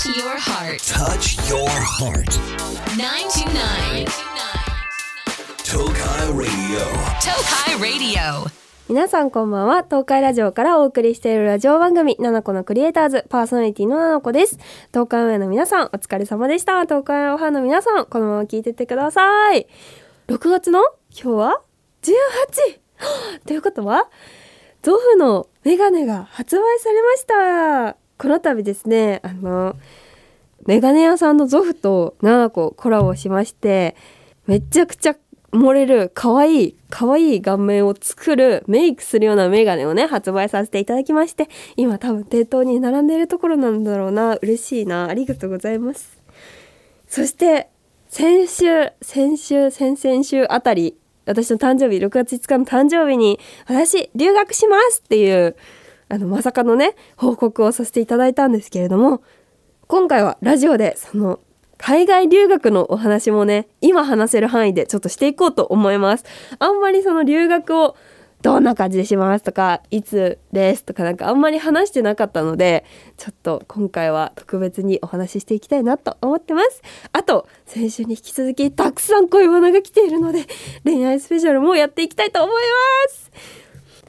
Touch your heart. Touch your heart. 929. Tokai Radio. Tokai Radio. 皆さんこんばんは東海ラジオからお送りしているラジオ番組「ナナコのクリエイターズ」パーソナリティのナナコです東海オンエアの皆さんお疲れ様でした東海オンファンの皆さんこのまま聞いてってください6月の今日は 18! ということはゾフのメガネが発売されましたこの度ですねあのメガネ屋さんのゾフとナナココラボしましてめちゃくちゃ漏れる可愛い可愛い顔面を作るメイクするようなメガネをね発売させていただきまして今多分店頭に並んでいるところなんだろうな嬉しいなありがとうございます。そして先週先週先々週あたり私の誕生日6月5日の誕生日に私留学しますっていうあのまさかのね報告をさせていただいたんですけれども今回はラジオでその海外留学のお話もね今話せる範囲でちょっとしていこうと思います。あんまりその留学をどんな感じでしますとかいつですとかなんかあんまり話してなかったのでちょっと今回は特別にお話ししていきたいなと思ってます。あと先週に引き続きたくさん恋バナが来ているので恋愛スペシャルもやっていきたいと思います。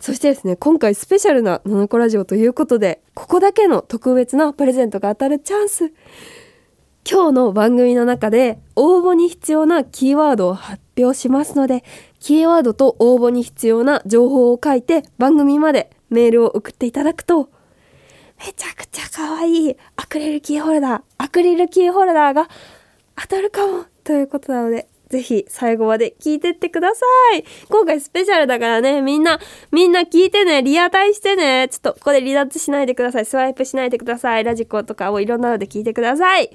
そしてですね今回スペシャルな「ナナコラジオ」ということでここだけの特別なプレゼントが当たるチャンス。今日の番組の中で応募に必要なキーワードを発表しますのでキーワードと応募に必要な情報を書いて番組までメールを送っていただくとめちゃくちゃ可愛いアクリルキーホルダーアクリルキーホルダーが当たるかもということなのでぜひ最後まで聞いてってください。今回スペシャルだからね、みんな、みんな聞いてね、リアタイしてね。ちょっとここで離脱しないでください。スワイプしないでください。ラジコとかをいろんなので聞いてください。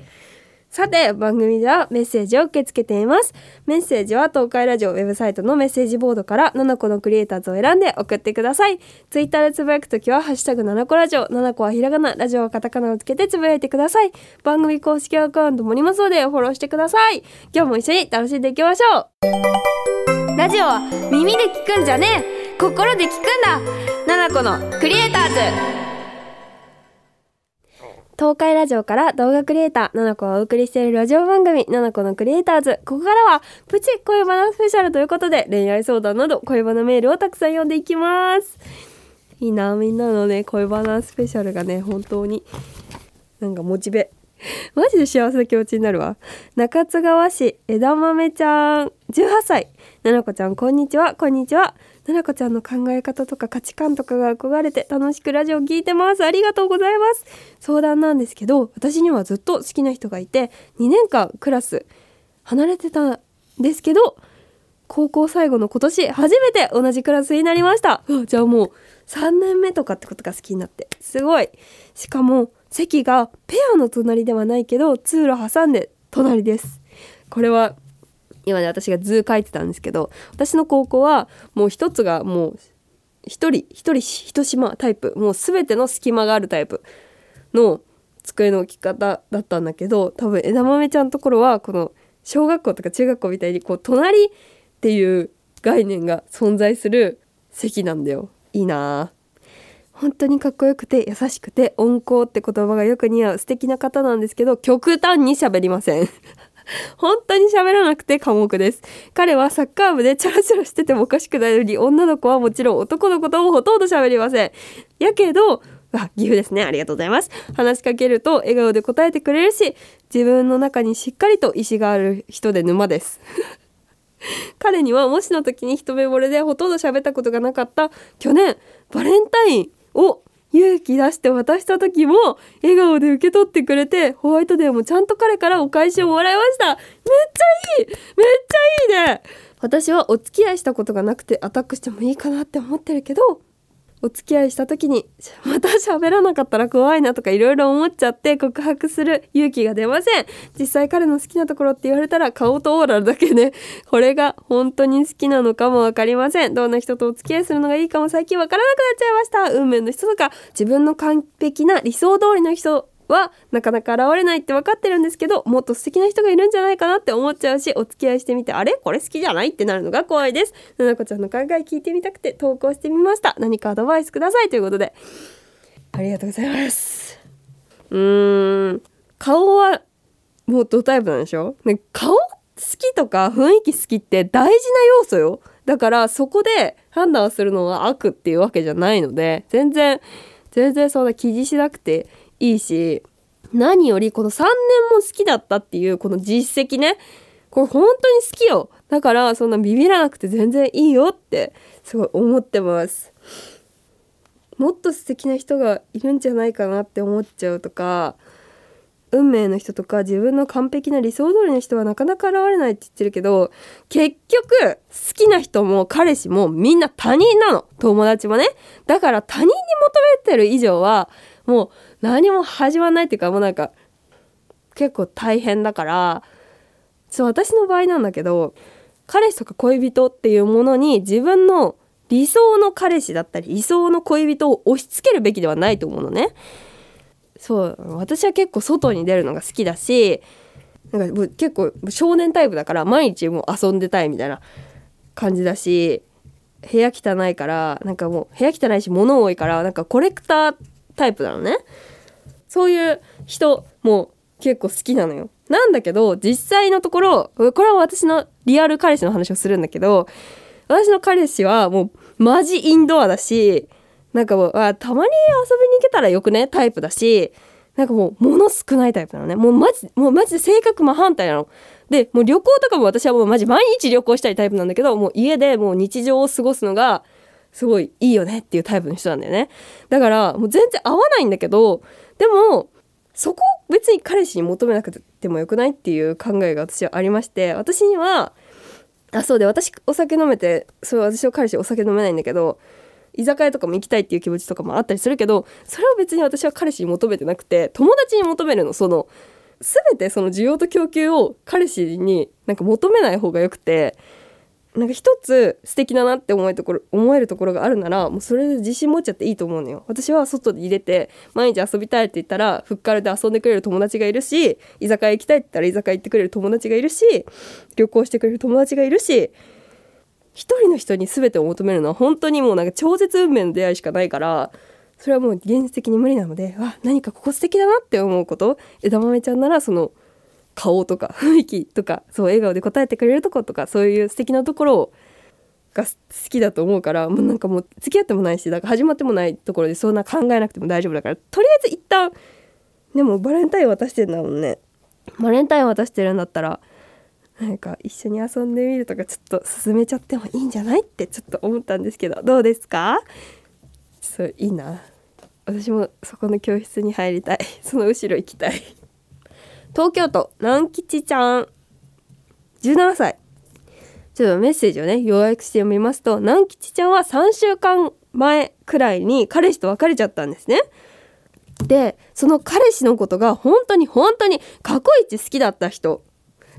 さて番組ではメッセージを受け付けています。メッセージは東海ラジオウェブサイトのメッセージボードから7個のクリエイターズを選んで送ってください。ツイッターでつぶやくときはハッシュタグ7個ラジオ7個はひらがなラジオはカタカナをつけてつぶやいてください。番組公式アカウントもありますのでフォローしてください。今日も一緒に楽しんでいきましょう。ラジオは耳で聞くんじゃねえ。心で聞くんだ。7個のクリエイターズ。東海ラジオから動画クリエイター、ナナコがお送りしているラジオ番組、ナナコのクリエイターズ。ここからは、プチ恋バナスペシャルということで、恋愛相談など恋バナメールをたくさん読んでいきます。いいな、みんなのね、恋バナスペシャルがね、本当に、なんかモチベ。マジで幸せな気持ちになるわ。中津川市枝豆ちゃん、18歳。ななこちゃん、こんにちは、こんにちは。ななこちゃんの考え方とか価値観とかが憧れて楽しくラジオ聞いてます。ありがとうございます。相談なんですけど、私にはずっと好きな人がいて、2年間クラス離れてたんですけど、高校最後の今年初めて同じクラスになりました。じゃあもう3年目とかってことが好きになって。すごい。しかも席がペアの隣ではないけど通路挟んで隣です。これは今ね私が図書いてたんですけど私の高校はもう一つがもう一人一人一島タイプ。もう全ての隙間があるタイプの机の置き方だったんだけど多分枝豆ちゃんのところはこの小学校とか中学校みたいにこう隣っていう概念が存在する席なんだよ。いいな本当にかっこよくて優しくて温厚って言葉がよく似合う素敵な方なんですけど極端に喋りません。本当に喋らなくて寡黙です。彼はサッカー部でチャラチャラしててもおかしくないのに女の子はもちろん男の子ともほとんど喋りません。やけどあ岐阜ですね。ありがとうございます。話しかけると笑顔で答えてくれるし自分の中にしっかりと意志がある人で沼です。彼にはもしの時に一目惚れでほとんど喋ったことがなかった去年バレンタインを勇気出して渡した時も笑顔で受け取ってくれてホワイトデーもちゃんと彼からお返しをもらいました。めっちゃいい！めっちゃいいね！私はお付き合いしたことがなくてアタックしてもいいかなって思ってるけどお付き合いした時にまた喋らなかったら怖いなとかいろいろ思っちゃって告白する勇気が出ません。実際彼の好きなところって言われたら顔とオーラだけで これが本当に好きなのかも分かりません。どんな人とお付き合いするのがいいかも最近分からなくなっちゃいました。運命の人とか自分の完璧な理想通りの人はなかなか現れないって分かってるんですけどもっと素敵な人がいるんじゃないかなって思っちゃうしお付き合いしてみてあれ？これ好きじゃない？ってなるのが怖いです。ななこちゃんの考え聞いてみたくて投稿してみました。何かアドバイスくださいということで。ありがとうございます。うーん。顔はもうドタイプなんでしょ、ね、顔好きとか雰囲気好きって大事な要素よ。だからそこで判断するのは悪っていうわけじゃないので全然全然そんな気にしなくていいし何よりこの3年も好きだったっていうこの実績ね。これ本当に好きよ。だからそんなビビらなくて全然いいよってすごい思ってます。もっと素敵な人がいるんじゃないかなって思っちゃうとか運命の人とか自分の完璧な理想通りの人はなかなか現れないって言ってるけど結局好きな人も彼氏もみんな他人なの。友達もね。だから他人に求めてる以上はもう何も始まらないっていうかもうなんか結構大変だから。そう私の場合なんだけど彼氏とか恋人っていうものに自分の理想の彼氏だったり理想の恋人を押し付けるべきではないと思うのね。そう私は結構外に出るのが好きだしなんか結構少年タイプだから毎日もう遊んでたいみたいな感じだし部屋汚いからなんかもう部屋汚いし物多いからなんかコレクタータイプなのね。そういう人も結構好きなのよ。なんだけど実際のところこれは私のリアル彼氏の話をするんだけど私の彼氏はもうマジインドアだしなんかもうあたまに遊びに行けたらよくね？タイプだしなんかもう物少ないタイプなのね。もうマジもうマジで性格真反対なの。でもう旅行とかも私はもうマジ毎日旅行したいタイプなんだけどもう家でもう日常を過ごすのがすごいいいよねっていうタイプの人なんだよね。だからもう全然合わないんだけどでもそこ別に彼氏に求めなくてもよくないっていう考えが私はありまして私にはあそうで私お酒飲めてそう私の彼氏お酒飲めないんだけど居酒屋とかも行きたいっていう気持ちとかもあったりするけどそれを別に私は彼氏に求めてなくて友達に求めるのその全てその需要と供給を彼氏になんか求めない方がよくてなんか一つ素敵だなって思えところ思えるところがあるならもうそれで自信持っちゃっていいと思うのよ。私は外で入れて毎日遊びたいって言ったらフッカルで遊んでくれる友達がいるし居酒屋行きたいって言ったら居酒屋行ってくれる友達がいるし旅行してくれる友達がいるし一人の人に全てを求めるのは本当にもうなんか超絶運命の出会いしかないからそれはもう現実的に無理なのであ何かここ素敵だなって思うこと。枝豆ちゃんならその顔とか 雰囲気とかそう笑顔で答えてくれるとことかそういう素敵なところが好きだと思うからもうなんかもう付き合ってもないしだから始まってもないところでそんな考えなくても大丈夫だからとりあえず一旦でもバレンタイン渡してんだもんね。バレンタイン渡してるんだったらなんか一緒に遊んでみるとかちょっと進めちゃってもいいんじゃないってちょっと思ったんですけどどうですか？そういいな。私もそこの教室に入りたい。その後ろ行きたい。東京都南吉ちゃん。17歳。ちょっとメッセージをね要約して読みますと南吉ちゃんは3週間前くらいに彼氏と別れちゃったんですね。でその彼氏のことが本当に本当に過去一好きだった人。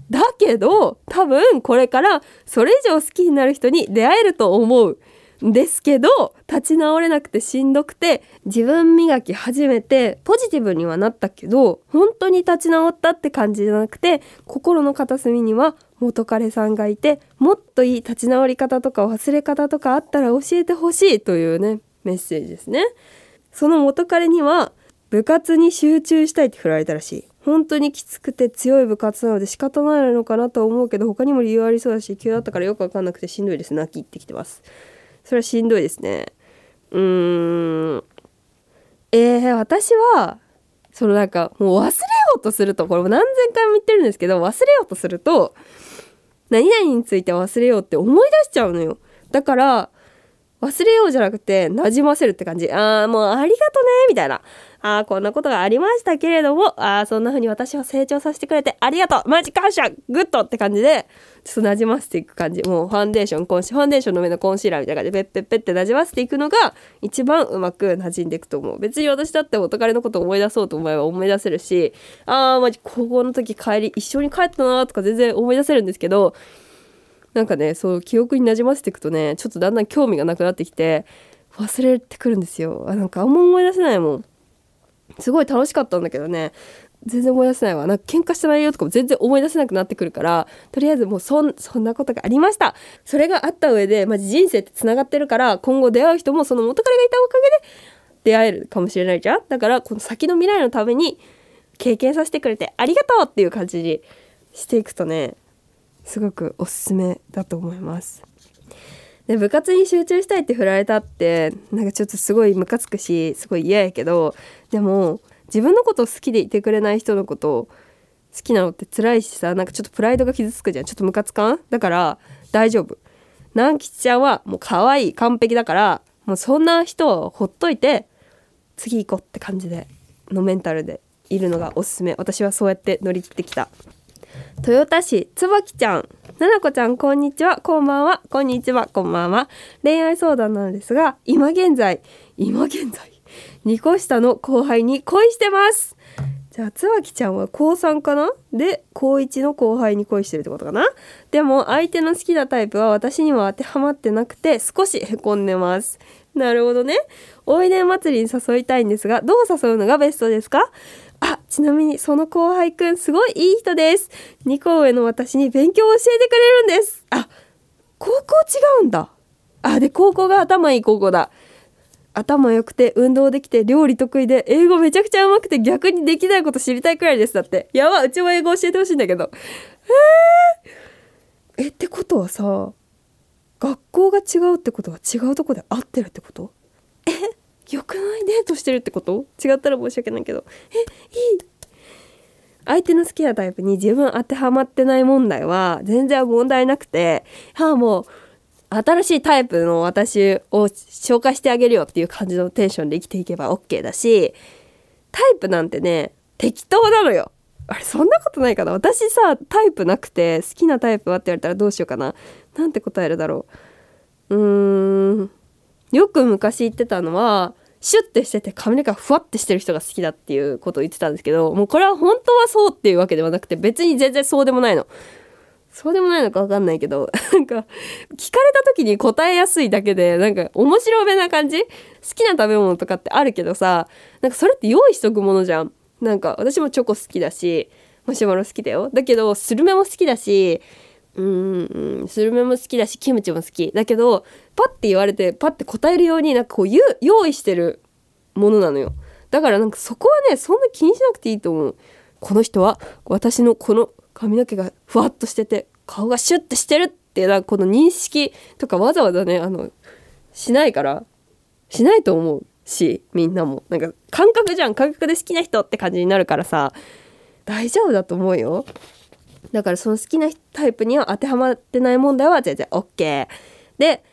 だけど多分これからそれ以上好きになる人に出会えると思うんですけど立ち直れなくてしんどくて自分磨き始めてポジティブにはなったけど本当に立ち直ったって感じじゃなくて心の片隅には元彼さんがいてもっといい立ち直り方とか忘れ方とかあったら教えてほしいというねメッセージですね。その元彼には部活に集中したいって振られたらしい。本当にきつくて強い部活なので仕方ないのかなと思うけど他にも理由ありそうだし急だったからよくわかんなくてしんどいです泣きってきてます。それはしんどいですね。うーん。えー、私はそのなんかもう忘れようとするとこれも何千回も言ってるんですけど忘れようとすると何々について忘れようって思い出しちゃうのよ。だから忘れようじゃなくて馴染ませるって感じ。ああもうありがとねみたいな。ああこんなことがありましたけれどもああそんな風に私を成長させてくれてありがとう。マジ感謝グッドって感じでちょっと馴染ませていく感じ。もうファンデーションコンシファンデーションの上のコンシーラーみたいな感じでペッペッペッって馴染ませていくのが一番うまく馴染んでいくと思う。別に私だって元彼のことを思い出そうと思えば思い出せるしああマジ高校の時帰り一緒に帰ったなとか全然思い出せるんですけどなんかねそう記憶になじませていくとねちょっとだんだん興味がなくなってきて忘れてくるんですよ。あなんかあんま思い出せないもん。すごい楽しかったんだけどね。全然思い出せないわ。なんか喧嘩した内容とかも全然思い出せなくなってくるからとりあえずもうそんなことがありました。それがあった上で、まあ、人生ってつながってるから今後出会う人もその元彼がいたおかげで出会えるかもしれないじゃん。だからこの先の未来のために経験させてくれてありがとうっていう感じにしていくとねすごくおすすめだと思います。で部活に集中したいって振られたってなんかちょっとすごいムカつくしすごい嫌やけどでも自分のことを好きでいてくれない人のことを好きなのって辛いしさなんかちょっとプライドが傷つくじゃん。ちょっとムカつかん？だから大丈夫。南吉ちゃんはもう可愛い完璧だからもうそんな人をほっといて次行こうって感じでのメンタルでいるのがおすすめ。私はそうやって乗り切ってきた。豊田市椿ちゃん。ななこちゃんこんにちは。こんばんは。こんにちは。こんばんは。恋愛相談なんですが今現在今現在2個下の後輩に恋してます。じゃあ椿ちゃんは高3かな？で高1の後輩に恋してるってことかな？でも相手の好きなタイプは私には当てはまってなくて少しへこんでます。なるほどね。おいで祭りに誘いたいんですがどう誘うのがベストですか？あちなみにその後輩くんすごいいい人です。2個上の私に勉強を教えてくれるんです。あ高校違うんだ。あで高校が頭いい高校だ。頭良くて運動できて料理得意で英語めちゃくちゃ上手くて逆にできないこと知りたいくらいです。だって。やばうちも英語教えてほしいんだけど。えー、えってことはさ学校が違うってことは違うとこで会ってるってこと？えよくないデートしてるってこと？違ったら申し訳ないけど。えいい。相手の好きなタイプに自分当てはまってない問題は全然問題なくてはあもう新しいタイプの私を紹介してあげるよっていう感じのテンションで生きていけば OK だしタイプなんてね適当なのよ。あれそんなことないかな？私さタイプなくて好きなタイプはって言われたらどうしようかな。なんて答えるだろう。うーん。よく昔言ってたのはシュッてしてて髪の毛がふわってしてる人が好きだっていうことを言ってたんですけどもうこれは本当はそうっていうわけではなくて別に全然そうでもないの。そうでもないのか分かんないけど なんか聞かれた時に答えやすいだけでなんか面白めな感じ？好きな食べ物とかってあるけどさなんかそれって用意しとくものじゃん。なんか私もチョコ好きだしマシュマロ好きだよだけどスルメも好きだしうんスルメも好きだしキムチも好き。だけどパッて言われてパッて答えるようになんかこうう用意してるものなのよ。だからなんかそこはねそんな気にしなくていいと思う。この人は私のこの髪の毛がふわっとしてて顔がシュッてしてるってなんかこの認識とかわざわざねあのしないからしないと思うしみんなも。なんか感覚じゃん。感覚で好きな人って感じになるからさ大丈夫だと思うよ。だからその好きなタイプには当てはまってない問題は全然 OK で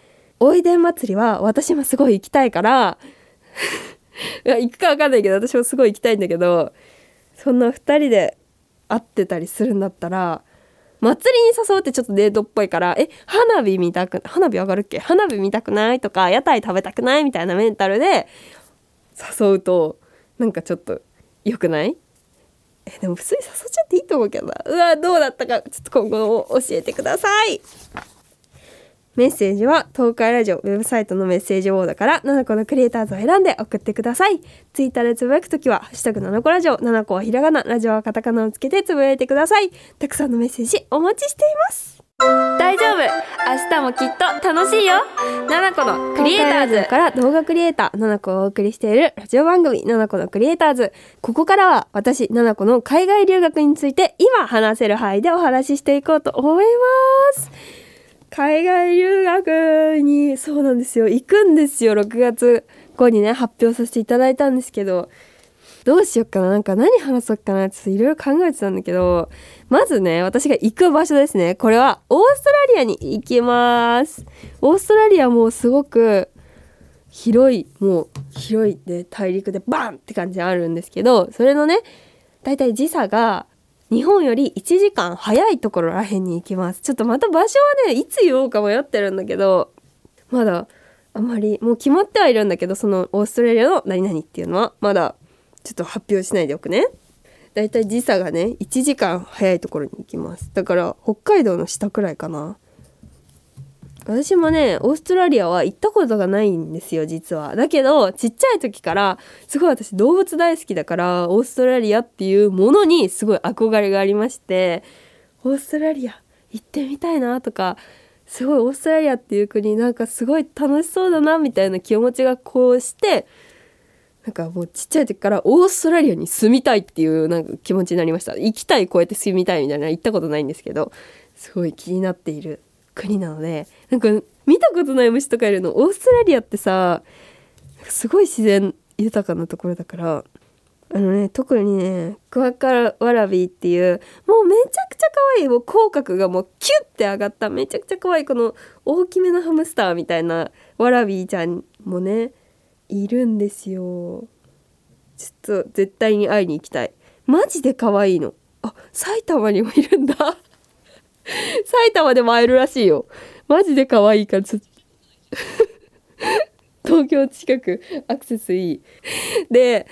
おいでん祭りは私もすごい行きたいから いや行くか分かんないけど私もすごい行きたいんだけどそんな2人で会ってたりするんだったら祭りに誘うってちょっとデートっぽいからえ花火見たく花火上がるっけ？花火見たくないとか屋台食べたくないみたいなメンタルで誘うとなんかちょっと良くない？えでも普通に誘っちゃっていいと思うけどな。うわどうだったかちょっと今後教えてください。メッセージは東海ラジオウェブサイトのメッセージボードから7個のクリエイターズを選んで送ってください。ツイッターでつぶやくときは「ハッシュタグ #7 個ラジオ」7個はひらがなラジオはカタカナをつけてつぶやいてください。たくさんのメッセージお待ちしています。大丈夫。明日もきっと楽しいよ。7個のクリエイターズ。から動画クリエイター7個をお送りしているラジオ番組7個のクリエイターズ。ここからは私7個の海外留学について今話せる範囲でお話ししていこうと思います。海外留学にそうなんですよ。行くんですよ。6月後にね発表させていただいたんですけどどうしよっかな。なんか何話そうかな。っていろいろ考えてたんだけどまずね私が行く場所ですね。これはオーストラリアに行きます。オーストラリアもすごく広いもう広いで大陸でバンって感じあるんですけどそれのねだいたい時差が日本より1時間早いところらへんに行きます。ちょっとまた場所はねいつ言おうか迷ってるんだけどまだあんまりもう決まってはいるんだけどそのオーストラリアの何々っていうのはまだちょっと発表しないでおくね。だいたい時差がね1時間早いところに行きます。だから北海道の下くらいかな。私もねオーストラリアは行ったことがないんですよ実は。だけどちっちゃい時からすごい私動物大好きだからオーストラリアっていうものにすごい憧れがありましてオーストラリア行ってみたいなとかすごいオーストラリアっていう国なんかすごい楽しそうだなみたいな気持ちがこうしてなんかもうちっちゃい時からオーストラリアに住みたいっていうなんか気持ちになりました。行きたいこうやって住みたいみたいな行ったことないんですけどすごい気になっている国なのでなんか見たことない虫とかいるの。オーストラリアってさすごい自然豊かなところだからあのね特にねクワカラワラビーっていうもうめちゃくちゃ可愛いもう口角がもうキュッて上がっためちゃくちゃ可愛いこの大きめのハムスターみたいなワラビーちゃんもねいるんですよ。ちょっと絶対に会いに行きたい。マジで可愛いの。あ埼玉にもいるんだ。埼玉でも会えるらしいよ。マジで可愛いからちょっと。東京近くアクセスいい。で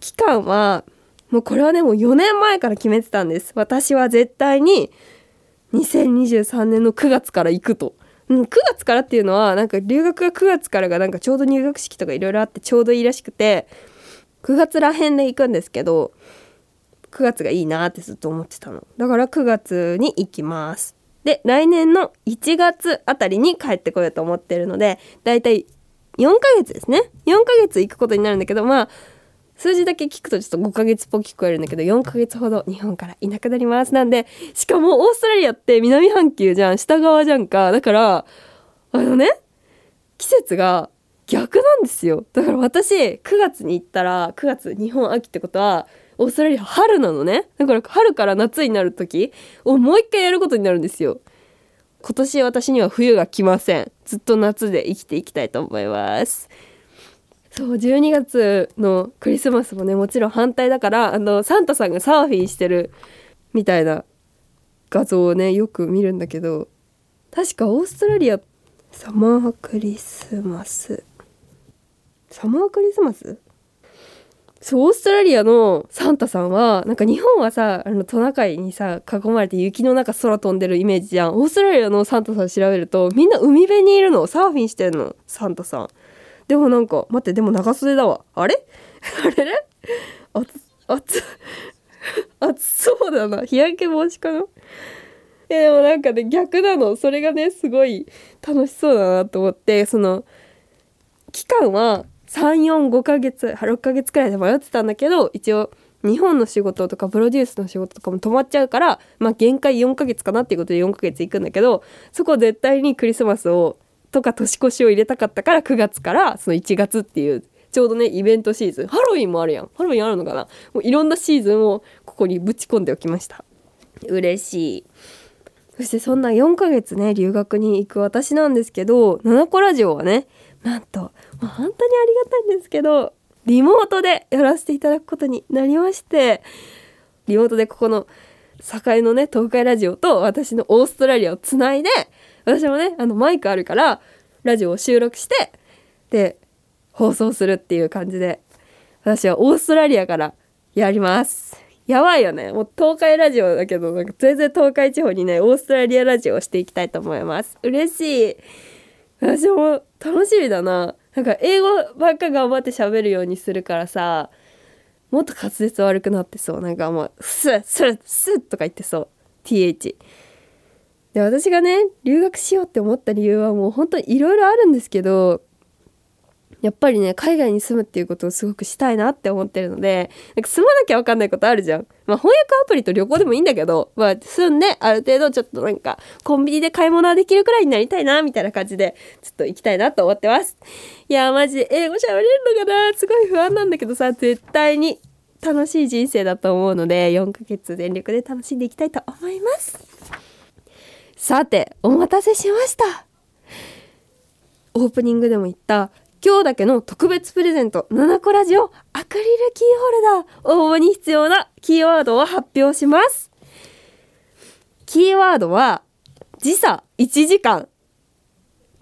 期間はもうこれはねもう4年前から決めてたんです。私は絶対に2023年の9月から行くと、うん、9月からっていうのはなんか留学が9月からがなんかちょうど入学式とかいろいろあってちょうどいいらしくて9月らへんで行くんですけど9月がいいなってずっと思ってたの。だから9月に行きます。で来年の1月あたりに帰ってこようと思ってるのでだいたい4ヶ月ですね。4ヶ月行くことになるんだけどまあ数字だけ聞くとちょっと5ヶ月っぽく聞こえるんだけど4ヶ月ほど日本からいなくなります。なんでしかもオーストラリアって南半球じゃん。下側じゃんか。だからあのね季節が逆なんですよ。だから私9月に行ったら9月日本秋ってことはオーストラリア春なのね。だから春から夏になる時をもう一回やることになるんですよ。今年私には冬が来ません。ずっと夏で生きていきたいと思います。そう12月のクリスマスもねもちろん反対だからあのサンタさんがサーフィンしてるみたいな画像をねよく見るんだけど確かオーストラリアサマークリスマス。サマークリスマス？そうオーストラリアのサンタさんはなんか日本はさあのトナカイにさ囲まれて雪の中空飛んでるイメージじゃん。オーストラリアのサンタさん調べるとみんな海辺にいるの。サーフィンしてるのサンタさん。でもなんか待ってでも長袖だわ。あれ？あれ？ねあつあつ暑そうだな。日焼け防止かな？えでもなんかね逆なの。それがねすごい楽しそうだなと思って。その期間は345ヶ月6ヶ月くらいで迷ってたんだけど一応日本の仕事とかプロデュースの仕事とかも止まっちゃうからまあ限界4ヶ月かなっていうことで4ヶ月行くんだけどそこ絶対にクリスマスをとか年越しを入れたかったから9月からその1月っていうちょうどねイベントシーズン。ハロウィンもあるやん。ハロウィンあるのかな？もういろんなシーズンをここにぶち込んでおきました。嬉しい。そしてそんな4ヶ月ね留学に行く私なんですけど「七子ラジオ」はねなんと、まあ、本当にありがたいんですけどリモートでやらせていただくことになりましてリモートでここの境のね東海ラジオと私のオーストラリアをつないで私もねあのマイクあるからラジオを収録してで放送するっていう感じで私はオーストラリアからやります。やばいよね。もう東海ラジオだけどなんか全然東海地方にねオーストラリアラジオをしていきたいと思います。嬉しい。私も楽しみだな。なんか英語ばっか頑張って喋るようにするからさもっと滑舌悪くなってそう。なんかもうスッスッスッとか言ってそう。TH で私がね留学しようって思った理由はもう本当にいろいろあるんですけどやっぱりね海外に住むっていうことをすごくしたいなって思ってるのでなんか住まなきゃ分かんないことあるじゃん。まあ翻訳アプリと旅行でもいいんだけど、まあ、住んである程度ちょっとなんかコンビニで買い物はできるくらいになりたいなみたいな感じでちょっと行きたいなと思ってます。いやマジで英語喋れるのかな？すごい不安なんだけどさ絶対に楽しい人生だと思うので4ヶ月全力で楽しんでいきたいと思います。さてお待たせしました。オープニングでも言った今日だけの特別プレゼント7個ラジオアクリルキーホルダー応募に必要なキーワードを発表します。キーワードは時差1時間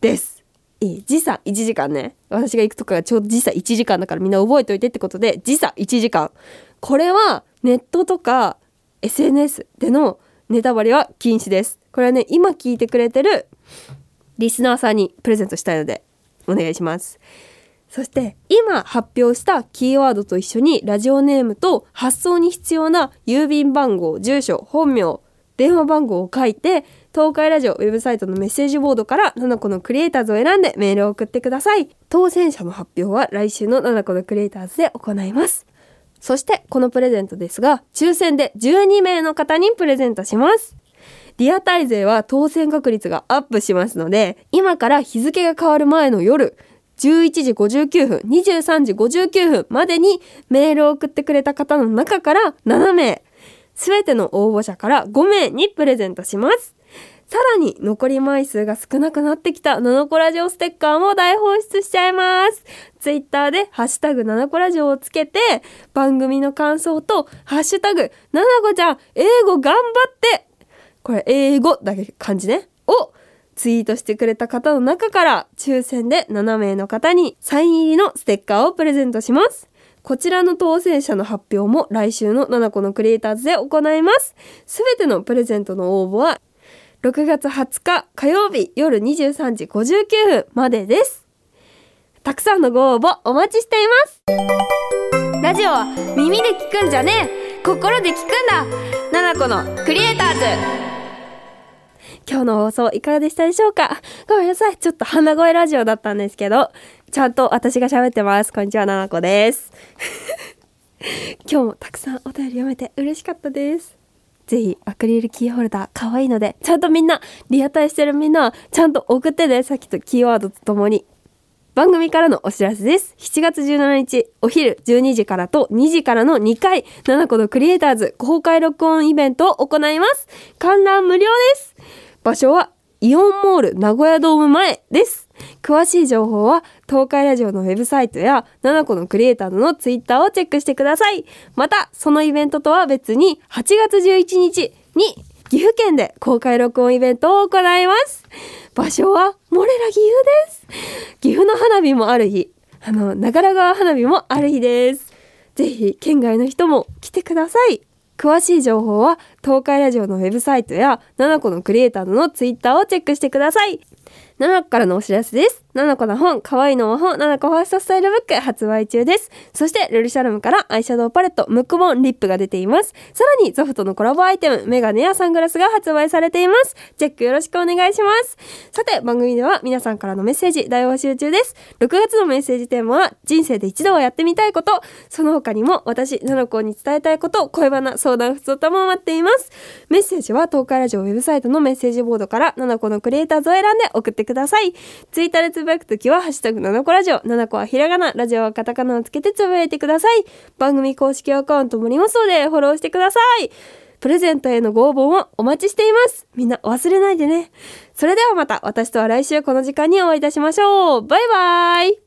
です。時差1時間ね。私が行くとかがちょうど時差1時間だからみんな覚えておいてってことで時差1時間。これはネットとか SNS でのネタバレは禁止です。これはね今聞いてくれてるリスナーさんにプレゼントしたいのでお願いします。そして今発表したキーワードと一緒にラジオネームと発送に必要な郵便番号住所本名電話番号を書いて東海ラジオウェブサイトのメッセージボードから7個のクリエイターズを選んでメールを送ってください。当選者の発表は来週の7個のクリエイターズで行います。そしてこのプレゼントですが抽選で12名の方にプレゼントします。リアタイ勢は当選確率がアップしますので今から日付が変わる前の夜11時59分23時59分までにメールを送ってくれた方の中から7名すべての応募者から5名にプレゼントしますさらに残り枚数が少なくなってきたナノコラジオステッカーも大放出しちゃいます。ツイッターでハッシュタグナノコラジオをつけて番組の感想とハッシュタグナナコちゃん英語頑張ってこれ英語だけ漢字ねをツイートしてくれた方の中から抽選で7名の方にサイン入りのステッカーをプレゼントします。こちらの当選者の発表も来週の7個のクリエイターズで行います。すべてのプレゼントの応募は6月20日火曜日夜23時59分までです。たくさんのご応募お待ちしています。ラジオは耳で聞くんじゃねえ心で聞くんだナナコのクリエイターズ今日の放送いかがでしたでしょうか？ごめんなさい。ちょっと鼻声ラジオだったんですけど、ちゃんと私が喋ってます。こんにちは、ななこです。今日もたくさんお便り読めて嬉しかったです。ぜひアクリルキーホルダー可愛いので、ちゃんとみんな、リアタイしてるみんなちゃんと送ってね、さっきとキーワードとともに。番組からのお知らせです。7月17日、お昼12時からと2時からの2回、7個のクリエイターズ公開録音イベントを行います。観覧無料です。場所はイオンモール名古屋ドーム前です。詳しい情報は東海ラジオのウェブサイトや7個のクリエイターのツイッターをチェックしてください。また、そのイベントとは別に8月11日に岐阜県で公開録音イベントを行います。場所はモレラ岐阜です。岐阜の花火もある日、あの、長良川花火もある日です。ぜひ県外の人も来てください。詳しい情報は東海ラジオのウェブサイトや7個のクリエイターのツイッターをチェックしてください。7個からのお知らせです。7個の本、可愛いの魔法、7個ファーストスタイルブック発売中です。そして、ルルシャルムからアイシャドウパレット、ムックボン、リップが出ています。さらに、ゾフトのコラボアイテム、メガネやサングラスが発売されています。チェックよろしくお願いします。さて、番組では皆さんからのメッセージ大募集中です。6月のメッセージテーマは、人生で一度はやってみたいこと、その他にも私、7個に伝えたいこと、恋バナ、相談、ふつおたも待っています。メッセージは東海ラジオウェブサイトのメッセージボードから7個のクリエイターズを選んで送ってください。ツイッターでつぶやくときは、ハッシュタグ7個ラジオ、7個はひらがな、ラジオはカタカナをつけてつぶやいてください。番組公式アカウントもありますので、フォローしてください。プレゼントへのご応募もお待ちしています。みんな忘れないでね。それではまた私とは来週この時間にお会いいたしましょう。バイバーイ